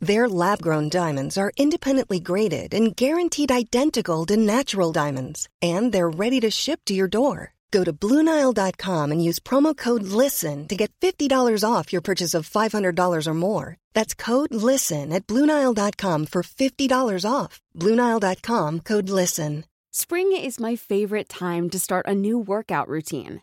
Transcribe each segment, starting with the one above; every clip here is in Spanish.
Their lab grown diamonds are independently graded and guaranteed identical to natural diamonds, and they're ready to ship to your door. Go to BlueNile.com and use promo code LISTEN to get $50 off your purchase of $500 or more. That's code LISTEN at BlueNile.com for $50 off. BlueNile.com code LISTEN. Spring is my favorite time to start a new workout routine.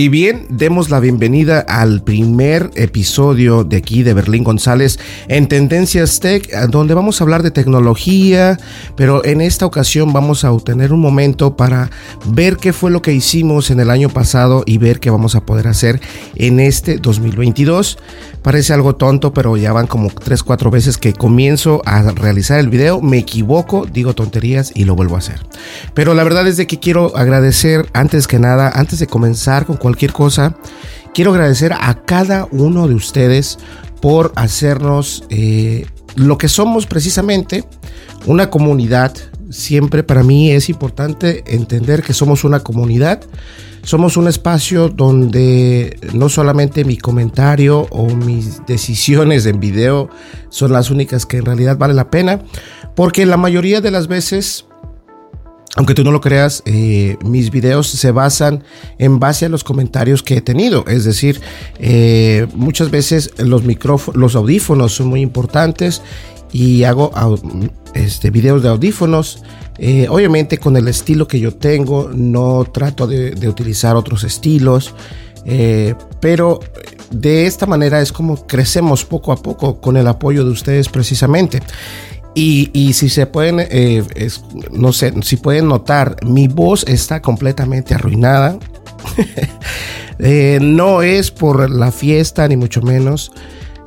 Y bien, demos la bienvenida al primer episodio de aquí de Berlín González en Tendencias Tech, donde vamos a hablar de tecnología, pero en esta ocasión vamos a obtener un momento para ver qué fue lo que hicimos en el año pasado y ver qué vamos a poder hacer en este 2022. Parece algo tonto, pero ya van como 3, 4 veces que comienzo a realizar el video, me equivoco, digo tonterías y lo vuelvo a hacer. Pero la verdad es de que quiero agradecer antes que nada, antes de comenzar con cualquier cosa, quiero agradecer a cada uno de ustedes por hacernos eh, lo que somos precisamente, una comunidad. Siempre para mí es importante entender que somos una comunidad somos un espacio donde no solamente mi comentario o mis decisiones en video son las únicas que en realidad vale la pena, porque la mayoría de las veces aunque tú no lo creas, eh, mis videos se basan en base a los comentarios que he tenido. Es decir, eh, muchas veces los micrófonos, los audífonos son muy importantes y hago este, videos de audífonos. Eh, obviamente con el estilo que yo tengo, no trato de, utilizar otros estilos, pero de esta manera es como crecemos poco a poco con el apoyo de ustedes precisamente. Y, si se pueden, eh, no sé, si pueden notar, mi voz está completamente arruinada. no es por la fiesta, ni mucho menos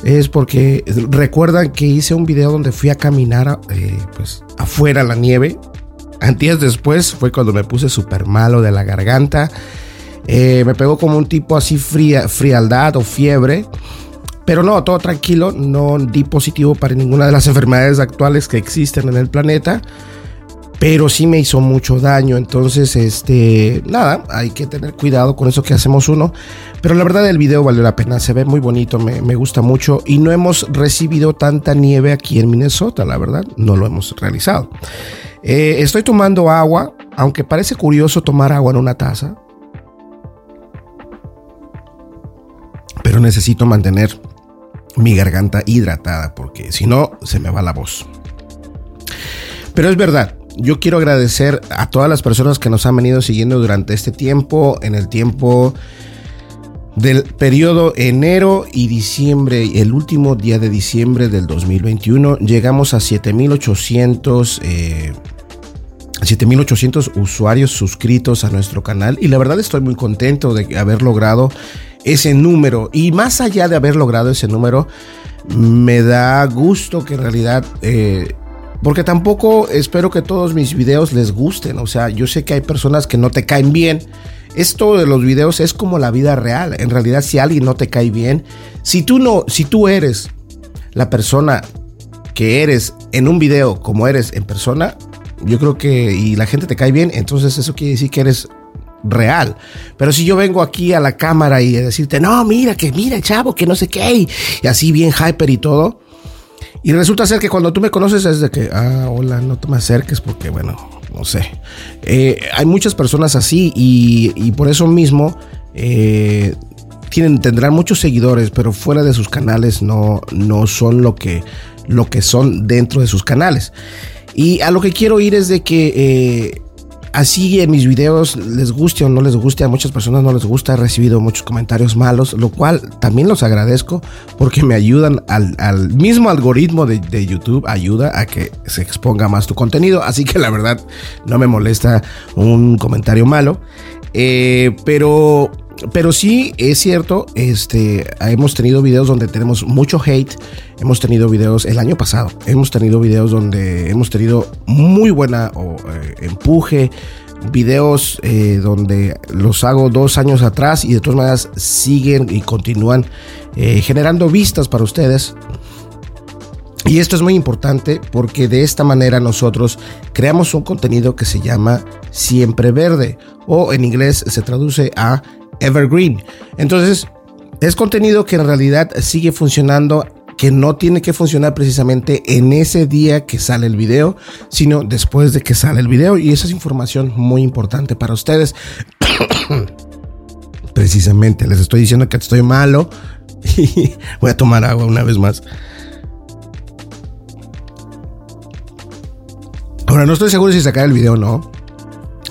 es porque recuerdan que hice un video donde fui a caminar eh, pues afuera la nieve. Antes después fue cuando me puse súper malo de la garganta. Eh, me pegó como un tipo así fría, frialdad o fiebre. Pero no, todo tranquilo, no di positivo para ninguna de las enfermedades actuales que existen en el planeta pero sí me hizo mucho daño. Entonces, este, nada, hay que tener cuidado con eso que hacemos uno. Pero la verdad el video valió la pena, se ve muy bonito, me, gusta mucho y no hemos recibido tanta nieve aquí en Minnesota, la verdad, no lo hemos realizado. Eh, estoy tomando agua, aunque parece curioso tomar agua en una taza, pero necesito mantener mi garganta hidratada porque si no se me va la voz. Pero es verdad, yo quiero agradecer a todas las personas que nos han venido siguiendo durante este tiempo, en el tiempo del periodo enero y diciembre, el último día de diciembre del 2021, llegamos a 7800 eh, 7800 usuarios suscritos a nuestro canal y la verdad estoy muy contento de haber logrado ese número y más allá de haber logrado ese número me da gusto que en realidad eh, porque tampoco espero que todos mis videos les gusten. O sea, yo sé que hay personas que no te caen bien. Esto de los videos es como la vida real. En realidad, si alguien no te cae bien, si tú no, si tú eres la persona que eres en un video como eres en persona, yo creo que y la gente te cae bien, entonces eso quiere decir que eres real. Pero si yo vengo aquí a la cámara y decirte, no, mira, que mira, chavo, que no sé qué, y así bien hyper y todo, y resulta ser que cuando tú me conoces es de que, ah, hola, no te me acerques porque, bueno, no sé. Eh, hay muchas personas así y, por eso mismo eh, tienen, tendrán muchos seguidores, pero fuera de sus canales no, no son lo que, lo que son dentro de sus canales. Y a lo que quiero ir es de que... Eh, así en mis videos les guste o no les guste, a muchas personas no les gusta, he recibido muchos comentarios malos, lo cual también los agradezco porque me ayudan al, mismo algoritmo de, de, YouTube, ayuda a que se exponga más tu contenido, así que la verdad no me molesta un comentario malo, eh, pero pero sí es cierto, este, hemos tenido videos donde tenemos mucho hate, hemos tenido videos el año pasado, hemos tenido videos donde hemos tenido muy buena eh, empuje, videos eh, donde los hago dos años atrás y de todas maneras siguen y continúan eh, generando vistas para ustedes. Y esto es muy importante porque de esta manera nosotros creamos un contenido que se llama Siempre Verde o en inglés se traduce a Evergreen. Entonces, es contenido que en realidad sigue funcionando que no tiene que funcionar precisamente en ese día que sale el video, sino después de que sale el video. Y esa es información muy importante para ustedes. precisamente, les estoy diciendo que estoy malo. Y voy a tomar agua una vez más. Ahora, no estoy seguro si sacar el video o no.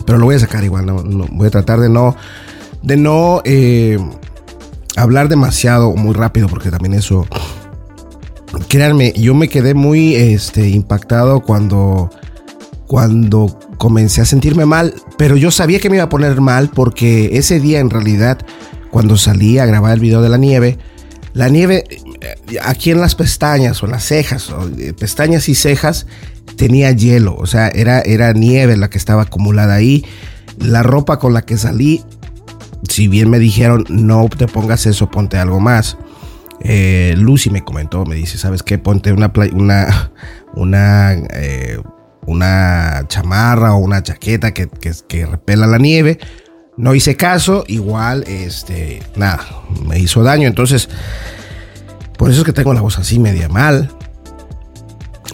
Pero lo voy a sacar igual. no, voy a tratar de no de no eh, hablar demasiado muy rápido, porque también eso, créanme, yo me quedé muy este, impactado cuando, cuando comencé a sentirme mal, pero yo sabía que me iba a poner mal porque ese día en realidad, cuando salí a grabar el video de la nieve, la nieve eh, aquí en las pestañas o en las cejas, o eh, pestañas y cejas, tenía hielo, o sea, era, era nieve la que estaba acumulada ahí. La ropa con la que salí si bien me dijeron no te pongas eso, ponte algo más. Eh, Lucy me comentó, me dice, ¿sabes qué? Ponte una, una, una, eh, una chamarra o una chaqueta que, que, repela la nieve. No hice caso, igual, este, nada, me hizo daño. Entonces, por eso es que tengo la voz así media mal.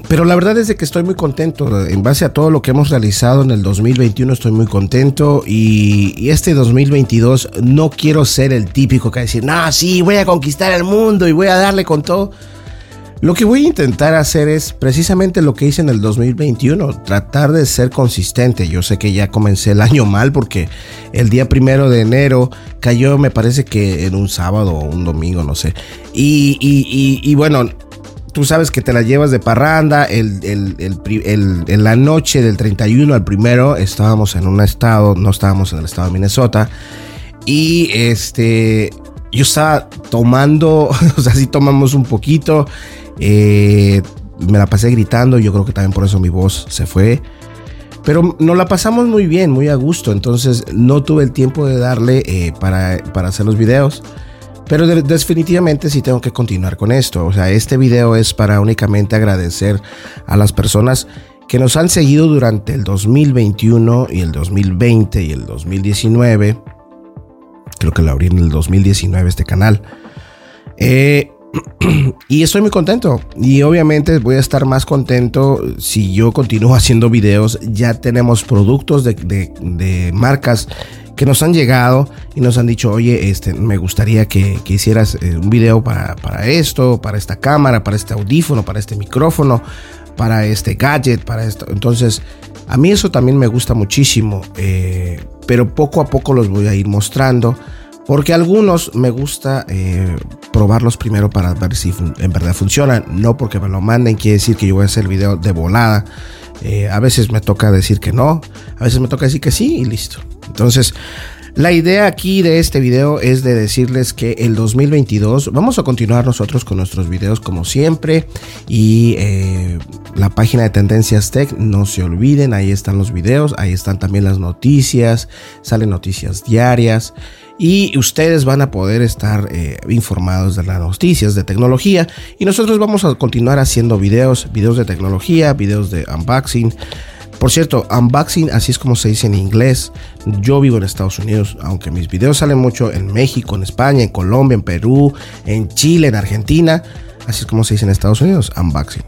Pero la verdad es de que estoy muy contento. En base a todo lo que hemos realizado en el 2021 estoy muy contento. Y, este 2022 no quiero ser el típico que va a decir, no, sí, voy a conquistar el mundo y voy a darle con todo. Lo que voy a intentar hacer es precisamente lo que hice en el 2021, tratar de ser consistente. Yo sé que ya comencé el año mal porque el día primero de enero cayó, me parece que en un sábado o un domingo, no sé. Y, y, y bueno, tú sabes que te la llevas de parranda. El, en la noche del 31 al primero estábamos en un estado, no estábamos en el estado de Minnesota. Y este, yo estaba tomando, o sea, sí tomamos un poquito. Eh, me la pasé gritando, yo creo que también por eso mi voz se fue. Pero nos la pasamos muy bien, muy a gusto. Entonces no tuve el tiempo de darle eh, para, para hacer los videos. Pero definitivamente sí tengo que continuar con esto. O sea, este video es para únicamente agradecer a las personas que nos han seguido durante el 2021 y el 2020 y el 2019. Creo que lo abrí en el 2019 este canal. Eh, y estoy muy contento. Y obviamente voy a estar más contento si yo continúo haciendo videos. Ya tenemos productos de, de marcas que nos han llegado y nos han dicho, oye, este, me gustaría que, hicieras eh, un video para, esto, para esta cámara, para este audífono, para este micrófono, para este gadget, para esto. Entonces, a mí eso también me gusta muchísimo, eh, pero poco a poco los voy a ir mostrando. Porque algunos me gusta eh, probarlos primero para ver si en verdad funcionan. No porque me lo manden, quiere decir que yo voy a hacer el video de volada. a veces me toca decir que no, a veces me toca decir que sí y listo. Entonces, la idea aquí de este video es de decirles que el 2022 vamos a continuar nosotros con nuestros videos como siempre y eh, la página de Tendencias Tech, no se olviden, ahí están los videos, ahí están también las noticias, salen noticias diarias y ustedes van a poder estar eh, informados de las noticias de tecnología y nosotros vamos a continuar haciendo videos, videos de tecnología, videos de unboxing por cierto, unboxing, así es como se dice en inglés. Yo vivo en Estados Unidos, aunque mis videos salen mucho en México, en España, en Colombia, en Perú, en Chile, en Argentina. Así es como se dice en Estados Unidos, unboxing.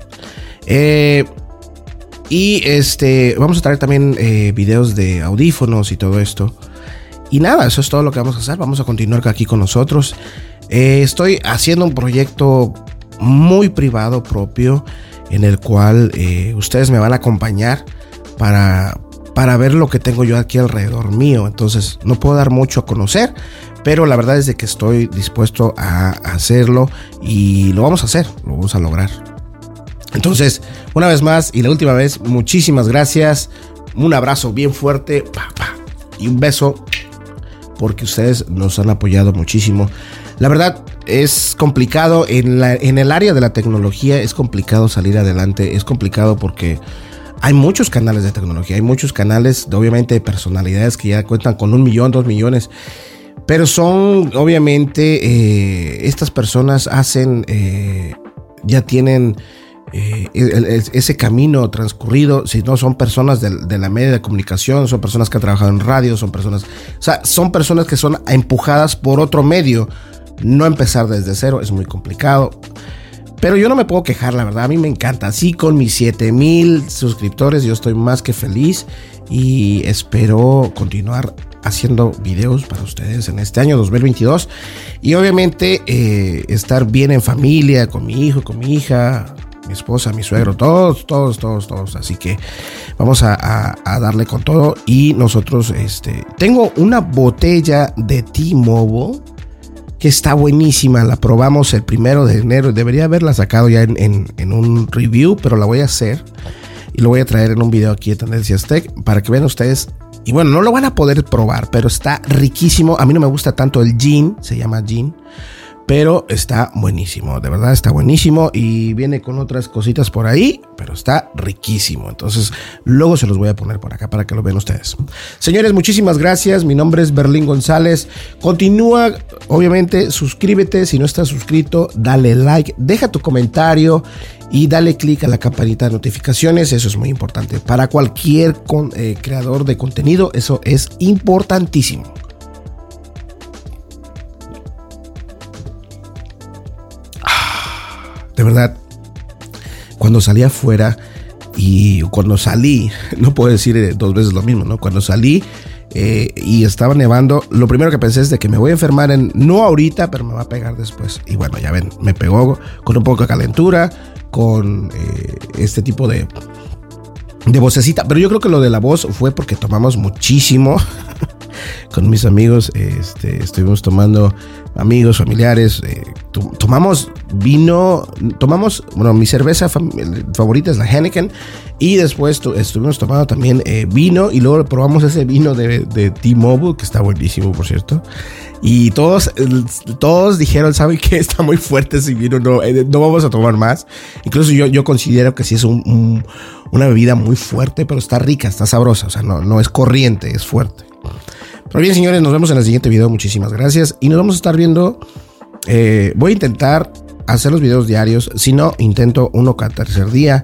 Eh, y este, vamos a traer también eh, videos de audífonos y todo esto. Y nada, eso es todo lo que vamos a hacer. Vamos a continuar aquí con nosotros. Eh, estoy haciendo un proyecto muy privado propio en el cual ustedes me van a acompañar para, para ver lo que tengo yo aquí alrededor mío. Entonces no puedo dar mucho a conocer, pero la verdad es de que estoy dispuesto a hacerlo y lo vamos a hacer, lo vamos a lograr. Entonces, una vez más y la última vez, muchísimas gracias. Un abrazo bien fuerte y un beso porque ustedes nos han apoyado muchísimo. La verdad es complicado en, en el área de la tecnología, es complicado salir adelante, es complicado porque hay muchos canales de tecnología, hay muchos canales, obviamente, de personalidades que ya cuentan con un millón, dos millones. Pero son, obviamente, eh, estas personas hacen, eh, ya tienen eh, ese camino transcurrido, si no son personas de, la media de comunicación, son personas que han trabajado en radio, son personas, o sea, son personas que son empujadas por otro medio. No empezar desde cero es muy complicado. Pero yo no me puedo quejar, la verdad, a mí me encanta. Así con mis 7000 suscriptores yo estoy más que feliz y espero continuar haciendo videos para ustedes en este año 2022 y obviamente eh, estar bien en familia con mi hijo, con mi hija, mi esposa, mi suegro, todos, todos, todos, todos. Así que vamos a, darle con todo. Y nosotros, este, tengo una botella de T-Mobile que está buenísima. La probamos el primero de enero. Debería haberla sacado ya en, en, un review, pero la voy a hacer. Y lo voy a traer en un video aquí de Tendencias Tech para que vean ustedes. Y bueno, no lo van a poder probar, pero está riquísimo. A mí no me gusta tanto el gin, se llama gin pero está buenísimo, de verdad está buenísimo y viene con otras cositas por ahí, pero está riquísimo. Entonces, luego se los voy a poner por acá para que lo vean ustedes. Señores, muchísimas gracias. Mi nombre es Berlín González. Continúa, obviamente, suscríbete si no estás suscrito, dale like, deja tu comentario y dale click a la campanita de notificaciones. Eso es muy importante. Para cualquier eh, creador de contenido, eso es importantísimo. De verdad, cuando salí afuera y cuando salí, no puedo decir eh, dos veces lo mismo, ¿no? Cuando salí eh, y estaba nevando, lo primero que pensé es de que me voy a enfermar en, no ahorita, pero me va a pegar después. Y bueno, ya ven, me pegó con un poco de calentura, con eh, este tipo de, de vocecita. Pero yo creo que lo de la voz fue porque tomamos muchísimo. con mis amigos, este, estuvimos tomando amigos, familiares, eh, tomamos vino, tomamos, bueno, mi cerveza favorita es la Henneken y después estuvimos tomando también eh, vino y luego probamos ese vino de, de T-Mobile, que está buenísimo, por cierto. Y todos, todos dijeron, ¿saben qué? Está muy fuerte ese vino, no, eh, no vamos a tomar más. Incluso yo, yo considero que sí es una bebida muy fuerte, pero está rica, está sabrosa, o sea, no, no es corriente, es fuerte. Pero bien, señores, nos vemos en el siguiente video. Muchísimas gracias. Y nos vamos a estar viendo. Eh, voy a intentar hacer los videos diarios. Si no, intento uno cada tercer día.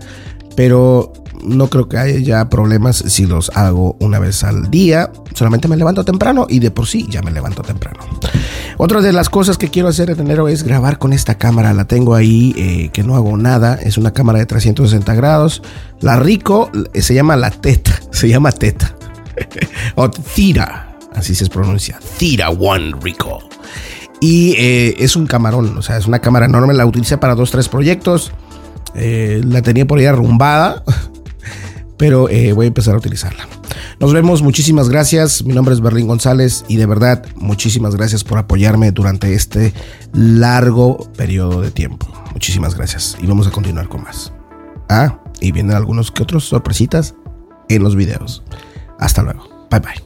Pero no creo que haya problemas si los hago una vez al día. Solamente me levanto temprano y de por sí ya me levanto temprano. Otra de las cosas que quiero hacer en enero es grabar con esta cámara. La tengo ahí eh, que no hago nada. Es una cámara de 360 grados. La Rico se llama la Teta. Se llama Teta. o Tira así se pronuncia, Theta One Rico. Y eh, es un camarón, o sea, es una cámara enorme, la utilicé para dos, tres proyectos. Eh, la tenía por ahí arrumbada, pero eh, voy a empezar a utilizarla. Nos vemos, muchísimas gracias. Mi nombre es Berlín González y de verdad, muchísimas gracias por apoyarme durante este largo periodo de tiempo. Muchísimas gracias y vamos a continuar con más. Ah, y vienen algunos que otros sorpresitas en los videos. Hasta luego. Bye bye.